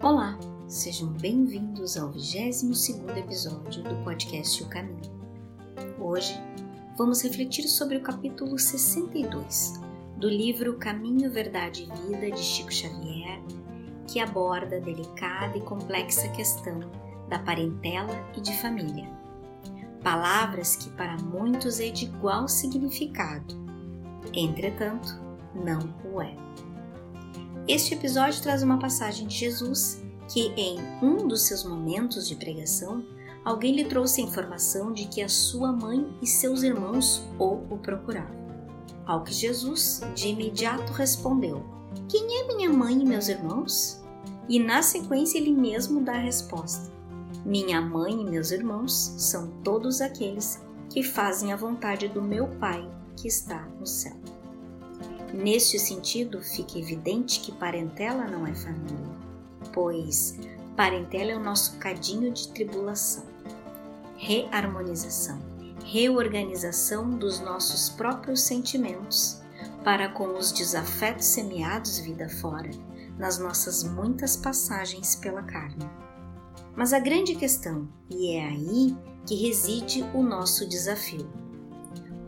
Olá, sejam bem-vindos ao 22 episódio do podcast O Caminho. Hoje vamos refletir sobre o capítulo 62 do livro Caminho, Verdade e Vida de Chico Xavier, que aborda a delicada e complexa questão da parentela e de família. Palavras que para muitos é de igual significado, entretanto, não o é. Este episódio traz uma passagem de Jesus que, em um dos seus momentos de pregação, alguém lhe trouxe a informação de que a sua mãe e seus irmãos o, o procuravam. Ao que Jesus de imediato respondeu: Quem é minha mãe e meus irmãos? E na sequência ele mesmo dá a resposta: Minha mãe e meus irmãos são todos aqueles que fazem a vontade do meu Pai que está no céu. Neste sentido, fica evidente que parentela não é família, pois parentela é o nosso cadinho de tribulação, reharmonização, reorganização dos nossos próprios sentimentos para com os desafetos semeados vida fora, nas nossas muitas passagens pela carne. Mas a grande questão, e é aí que reside o nosso desafio,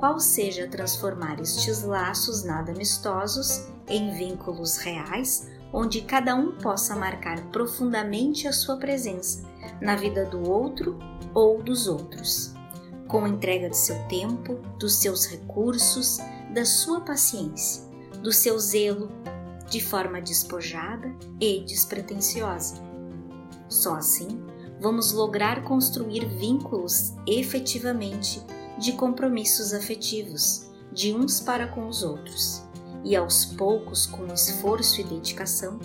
qual seja transformar estes laços nada amistosos em vínculos reais, onde cada um possa marcar profundamente a sua presença na vida do outro ou dos outros, com entrega de seu tempo, dos seus recursos, da sua paciência, do seu zelo, de forma despojada e despretensiosa. Só assim vamos lograr construir vínculos efetivamente de compromissos afetivos de uns para com os outros, e aos poucos, com esforço e dedicação,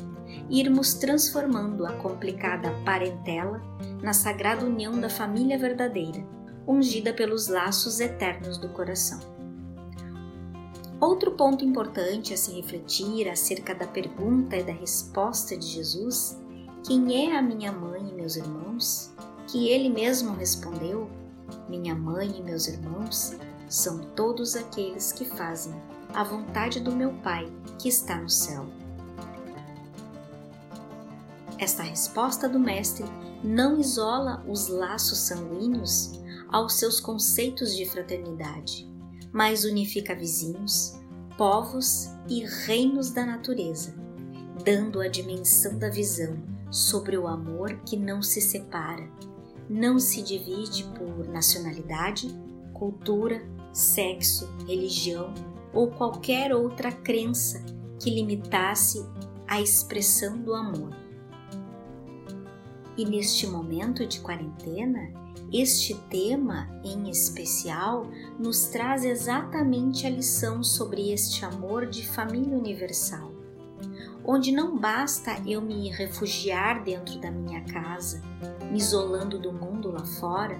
irmos transformando a complicada parentela na sagrada união da família verdadeira, ungida pelos laços eternos do coração. Outro ponto importante a se refletir acerca da pergunta e da resposta de Jesus: Quem é a minha mãe e meus irmãos? Que ele mesmo respondeu: minha mãe e meus irmãos são todos aqueles que fazem a vontade do meu Pai que está no céu. Esta resposta do Mestre não isola os laços sanguíneos aos seus conceitos de fraternidade, mas unifica vizinhos, povos e reinos da natureza, dando a dimensão da visão sobre o amor que não se separa não se divide por nacionalidade, cultura, sexo, religião ou qualquer outra crença que limitasse a expressão do amor. E neste momento de quarentena, este tema em especial nos traz exatamente a lição sobre este amor de família universal, onde não basta eu me refugiar dentro da minha casa, me isolando do mundo lá fora,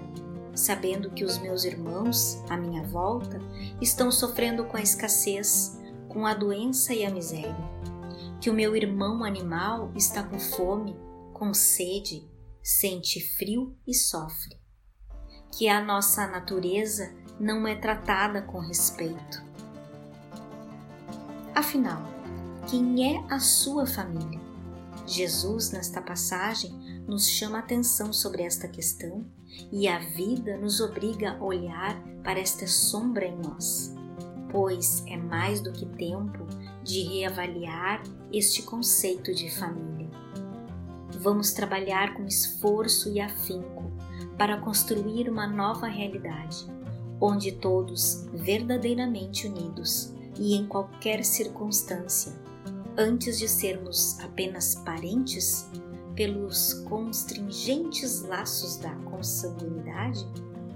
sabendo que os meus irmãos à minha volta estão sofrendo com a escassez, com a doença e a miséria, que o meu irmão animal está com fome, com sede, sente frio e sofre, que a nossa natureza não é tratada com respeito. Afinal, quem é a sua família? Jesus, nesta passagem, nos chama a atenção sobre esta questão e a vida nos obriga a olhar para esta sombra em nós, pois é mais do que tempo de reavaliar este conceito de família. Vamos trabalhar com esforço e afinco para construir uma nova realidade, onde todos verdadeiramente unidos e em qualquer circunstância, antes de sermos apenas parentes, pelos constringentes laços da consanguinidade,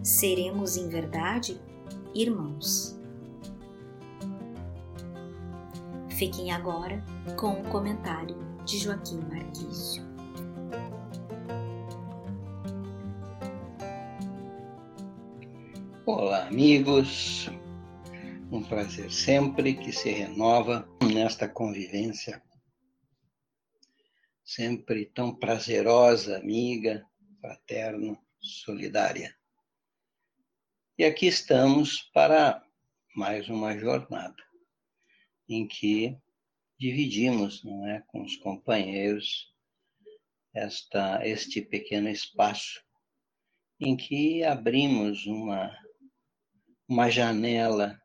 seremos em verdade irmãos. Fiquem agora com o comentário de Joaquim Marquício. Olá, amigos. Um prazer sempre que se renova nesta convivência sempre tão prazerosa, amiga, fraterna, solidária. E aqui estamos para mais uma jornada em que dividimos, não é, com os companheiros esta, este pequeno espaço em que abrimos uma, uma janela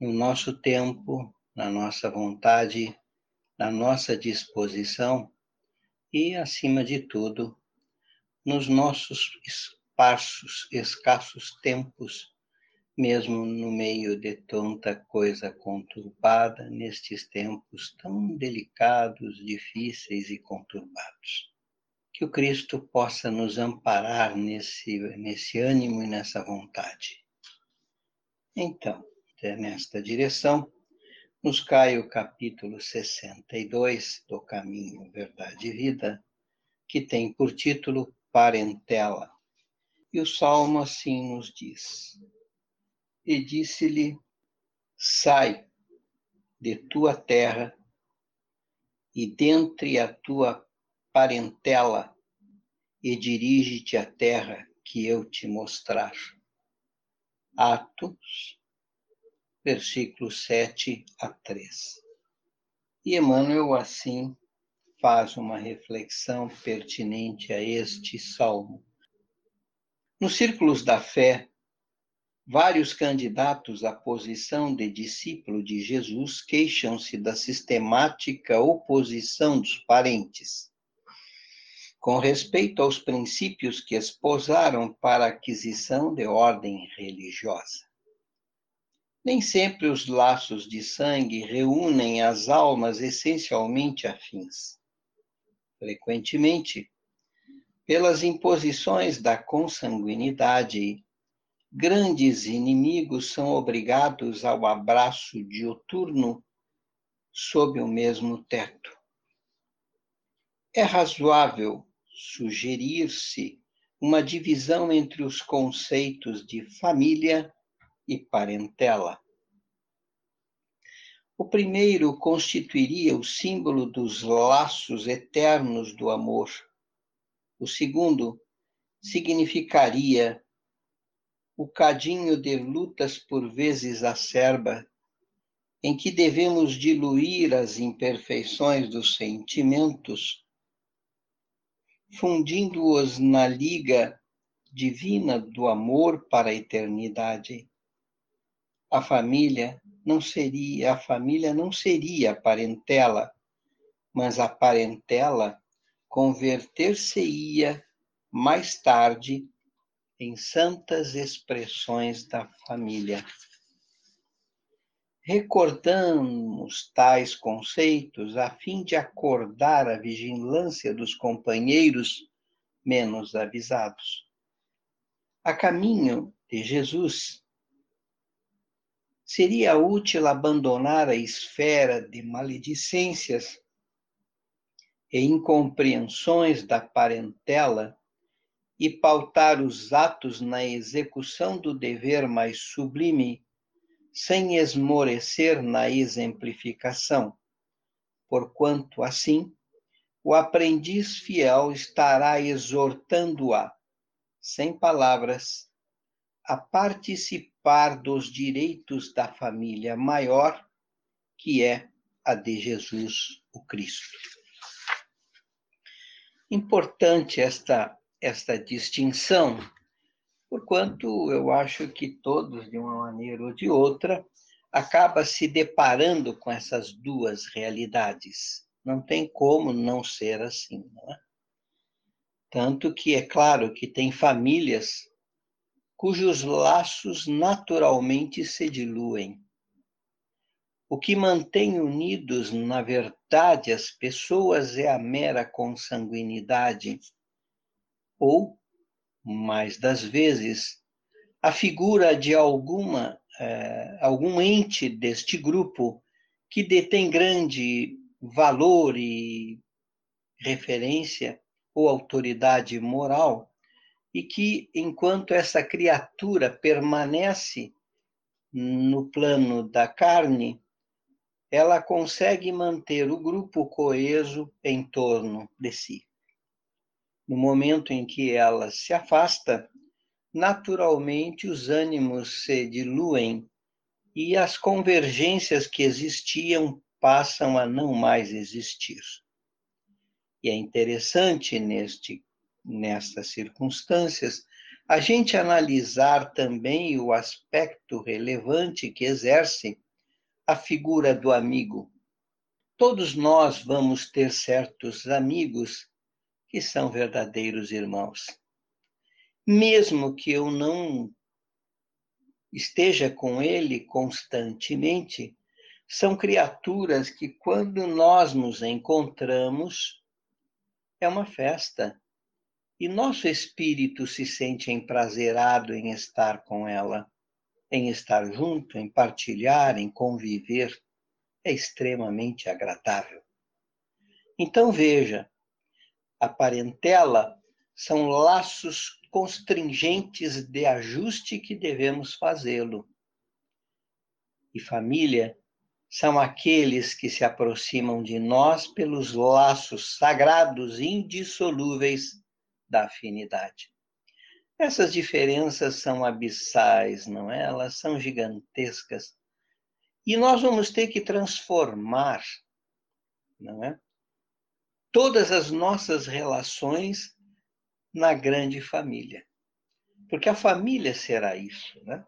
no nosso tempo, na nossa vontade, na nossa disposição e, acima de tudo, nos nossos esparsos, escassos tempos, mesmo no meio de tanta coisa conturbada, nestes tempos tão delicados, difíceis e conturbados. Que o Cristo possa nos amparar nesse, nesse ânimo e nessa vontade. Então, nesta direção, nos cai o capítulo 62 do Caminho, Verdade e Vida, que tem por título Parentela. E o salmo assim nos diz: E disse-lhe: Sai de tua terra e dentre a tua parentela e dirige-te à terra que eu te mostrar. Atos versículos 7 a 3. E Emmanuel, assim, faz uma reflexão pertinente a este salmo. Nos círculos da fé, vários candidatos à posição de discípulo de Jesus queixam-se da sistemática oposição dos parentes. Com respeito aos princípios que esposaram para a aquisição de ordem religiosa. Nem sempre os laços de sangue reúnem as almas essencialmente afins. Frequentemente, pelas imposições da consanguinidade, grandes inimigos são obrigados ao abraço dioturno sob o mesmo teto. É razoável sugerir-se uma divisão entre os conceitos de família e parentela. O primeiro constituiria o símbolo dos laços eternos do amor. O segundo significaria o cadinho de lutas por vezes acerba, em que devemos diluir as imperfeições dos sentimentos, fundindo-os na liga divina do amor para a eternidade a família não seria a família não seria a parentela, mas a parentela converter-se-ia mais tarde em santas expressões da família. Recordamos tais conceitos a fim de acordar a vigilância dos companheiros menos avisados. A caminho de Jesus, seria útil abandonar a esfera de maledicências e incompreensões da parentela e pautar os atos na execução do dever mais sublime, sem esmorecer na exemplificação, porquanto, assim, o aprendiz fiel estará exortando-a, sem palavras, a participar dos direitos da família maior, que é a de Jesus o Cristo. Importante esta, esta distinção, porquanto eu acho que todos, de uma maneira ou de outra, acaba se deparando com essas duas realidades. Não tem como não ser assim, não é? Tanto que é claro que tem famílias cujos laços naturalmente se diluem. O que mantém unidos, na verdade, as pessoas é a mera consanguinidade, ou, mais das vezes, a figura de alguma, eh, algum ente deste grupo que detém grande valor e referência ou autoridade moral e que, enquanto essa criatura permanece no plano da carne, ela consegue manter o grupo coeso em torno de si. No momento em que ela se afasta, naturalmente os ânimos se diluem e as convergências que existiam passam a não mais existir. E é interessante neste, nestas circunstâncias a gente analisar também o aspecto relevante que exerce a figura do amigo. Todos nós vamos ter certos amigos que são verdadeiros irmãos. Mesmo que eu não esteja com ele constantemente, são criaturas que, quando nós nos encontramos, é uma festa. E nosso espírito se sente emprazerado em estar com ela, em estar junto, em partilhar, em conviver. É extremamente agradável. Então veja, a parentela são laços constringentes de ajuste que devemos fazê-lo. E família são aqueles que se aproximam de nós pelos laços sagrados indissolúveis da afinidade. Essas diferenças são abissais, não é? Elas são gigantescas. E nós vamos ter que transformar, não é? Todas as nossas relações na grande família. Porque a família será isso, né?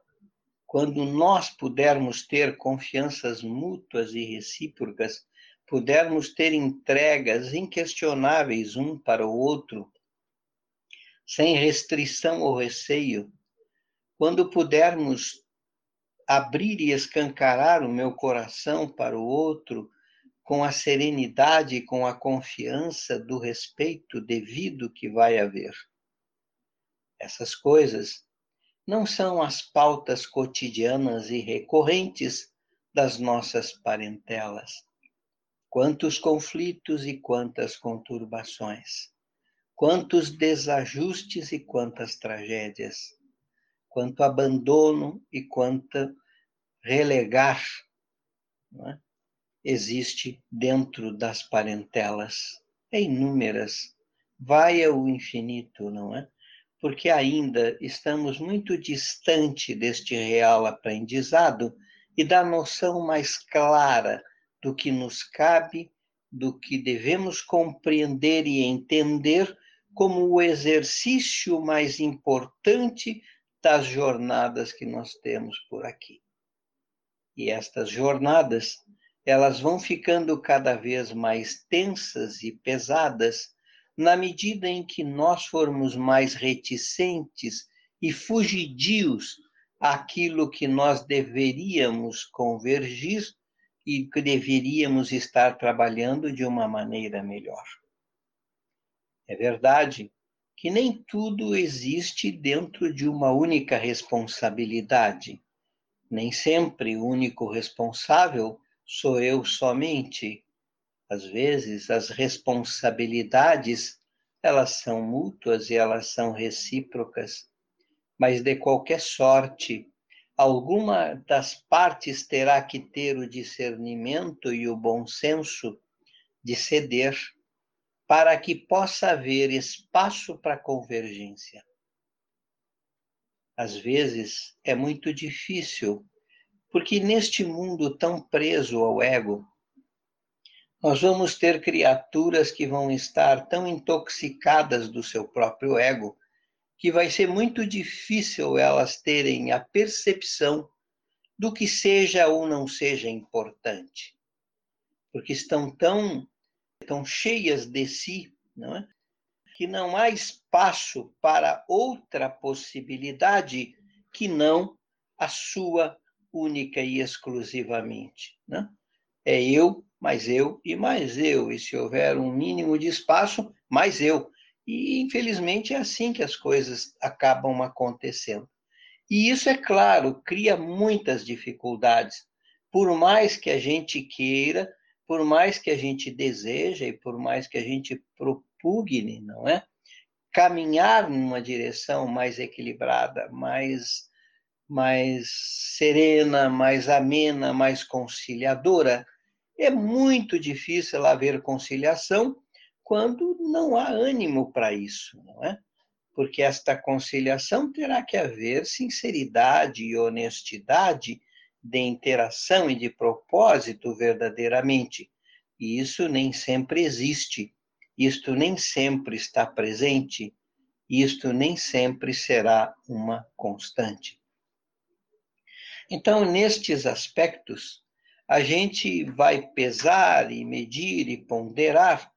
Quando nós pudermos ter confianças mútuas e recíprocas, pudermos ter entregas inquestionáveis um para o outro, sem restrição ou receio, quando pudermos abrir e escancarar o meu coração para o outro, com a serenidade e com a confiança do respeito devido que vai haver. Essas coisas não são as pautas cotidianas e recorrentes das nossas parentelas. Quantos conflitos e quantas conturbações, quantos desajustes e quantas tragédias, quanto abandono e quanta relegar. É? existe dentro das parentelas. É inúmeras. Vai ao infinito, não é? Porque ainda estamos muito distante deste real aprendizado e da noção mais clara do que nos cabe, do que devemos compreender e entender como o exercício mais importante das jornadas que nós temos por aqui. E estas jornadas elas vão ficando cada vez mais tensas e pesadas na medida em que nós formos mais reticentes e fugidios àquilo que nós deveríamos convergir e que deveríamos estar trabalhando de uma maneira melhor. É verdade que nem tudo existe dentro de uma única responsabilidade. Nem sempre o único responsável sou eu somente. Às vezes, as responsabilidades, elas são mútuas e elas são recíprocas, mas de qualquer sorte, alguma das partes terá que ter o discernimento e o bom senso de ceder para que possa haver espaço para convergência. Às vezes é muito difícil porque neste mundo tão preso ao ego, nós vamos ter criaturas que vão estar tão intoxicadas do seu próprio ego que vai ser muito difícil elas terem a percepção do que seja ou não seja importante, porque estão tão tão cheias de si, não é? que não há espaço para outra possibilidade que não a sua única e exclusivamente. Né? É eu, mais eu e mais eu. E se houver um mínimo de espaço, mais eu. E, infelizmente, é assim que as coisas acabam acontecendo. E isso, é claro, cria muitas dificuldades. Por mais que a gente queira, por mais que a gente deseja e por mais que a gente propugne, não é? Caminhar numa direção mais equilibrada, mais mais serena, mais amena, mais conciliadora. É muito difícil haver conciliação quando não há ânimo para isso, não é? Porque esta conciliação terá que haver sinceridade e honestidade de interação e de propósito verdadeiramente. E isso nem sempre existe. isto nem sempre está presente, isto nem sempre será uma constante. Então, nestes aspectos, a gente vai pesar e medir e ponderar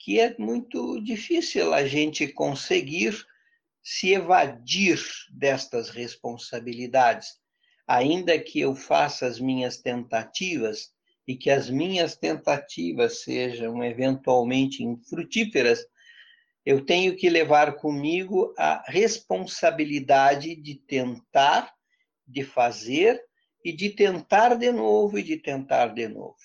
que é muito difícil a gente conseguir se evadir destas responsabilidades, ainda que eu faça as minhas tentativas e que as minhas tentativas sejam eventualmente infrutíferas, eu tenho que levar comigo a responsabilidade de tentar, de fazer e de tentar de novo e de tentar de novo.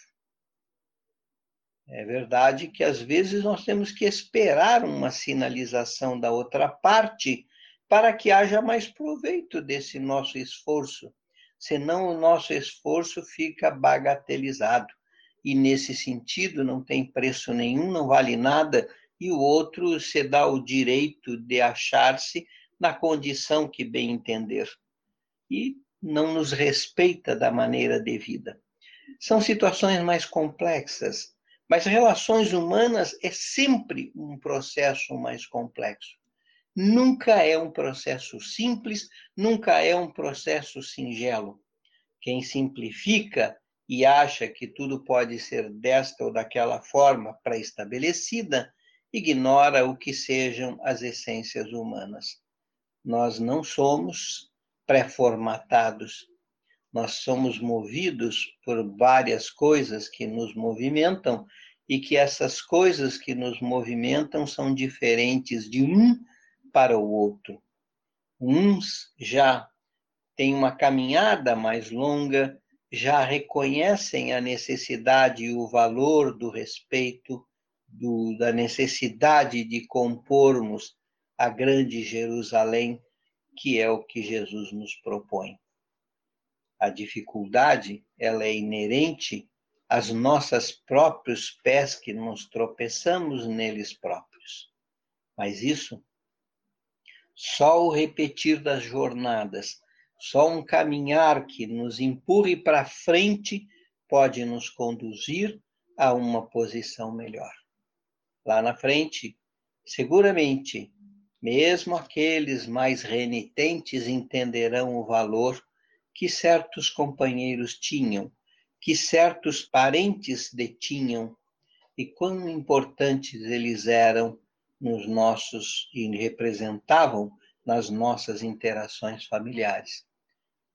É verdade que às vezes nós temos que esperar uma sinalização da outra parte para que haja mais proveito desse nosso esforço, senão o nosso esforço fica bagatelizado. E nesse sentido não tem preço nenhum, não vale nada, e o outro se dá o direito de achar-se na condição que bem entender. E não nos respeita da maneira devida. São situações mais complexas, mas relações humanas é sempre um processo mais complexo. Nunca é um processo simples, nunca é um processo singelo. Quem simplifica e acha que tudo pode ser desta ou daquela forma pré-estabelecida, ignora o que sejam as essências humanas. Nós não somos pré-formatados. Nós somos movidos por várias coisas que nos movimentam e que essas coisas que nos movimentam são diferentes de um para o outro. Uns já têm uma caminhada mais longa, já reconhecem a necessidade e o valor do respeito, do, da necessidade de compormos a grande Jerusalém que é o que Jesus nos propõe. A dificuldade, ela é inerente às nossas próprios pés que nos tropeçamos neles próprios. Mas isso, só o repetir das jornadas, só um caminhar que nos empurre para frente pode nos conduzir a uma posição melhor. Lá na frente, seguramente mesmo aqueles mais renitentes entenderão o valor que certos companheiros tinham, que certos parentes detinham, e quão importantes eles eram nos nossos e representavam nas nossas interações familiares.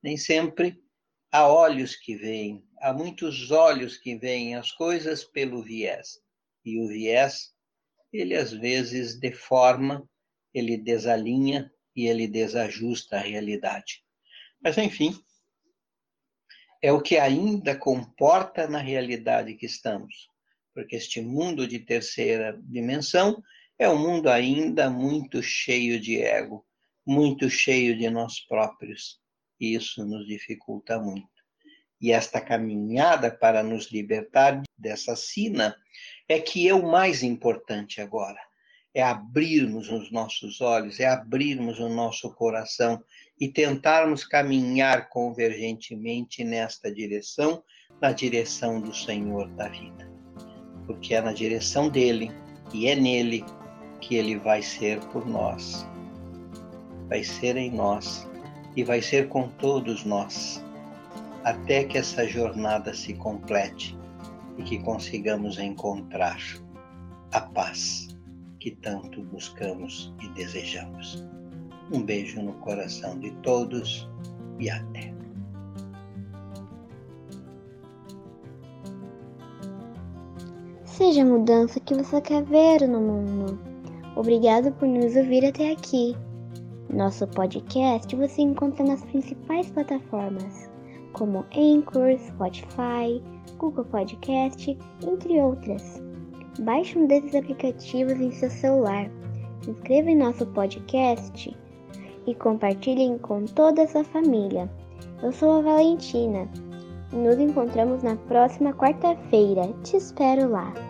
Nem sempre há olhos que veem, há muitos olhos que veem as coisas pelo viés. E o viés, ele às vezes deforma ele desalinha e ele desajusta a realidade. Mas, enfim, é o que ainda comporta na realidade que estamos, porque este mundo de terceira dimensão é um mundo ainda muito cheio de ego, muito cheio de nós próprios, e isso nos dificulta muito. E esta caminhada para nos libertar dessa sina é que é o mais importante agora é abrirmos os nossos olhos, é abrirmos o nosso coração e tentarmos caminhar convergentemente nesta direção, na direção do Senhor da vida. Porque é na direção dele e é nele que ele vai ser por nós. Vai ser em nós e vai ser com todos nós, até que essa jornada se complete e que consigamos encontrar a paz que tanto buscamos e desejamos. Um beijo no coração de todos e até. Seja a mudança que você quer ver no mundo. Obrigado por nos ouvir até aqui. Nosso podcast você encontra nas principais plataformas, como Anchor, Spotify, Google Podcast, entre outras. Baixe um desses aplicativos em seu celular, inscreva em nosso podcast e compartilhem com toda a sua família. Eu sou a Valentina e nos encontramos na próxima quarta-feira. Te espero lá!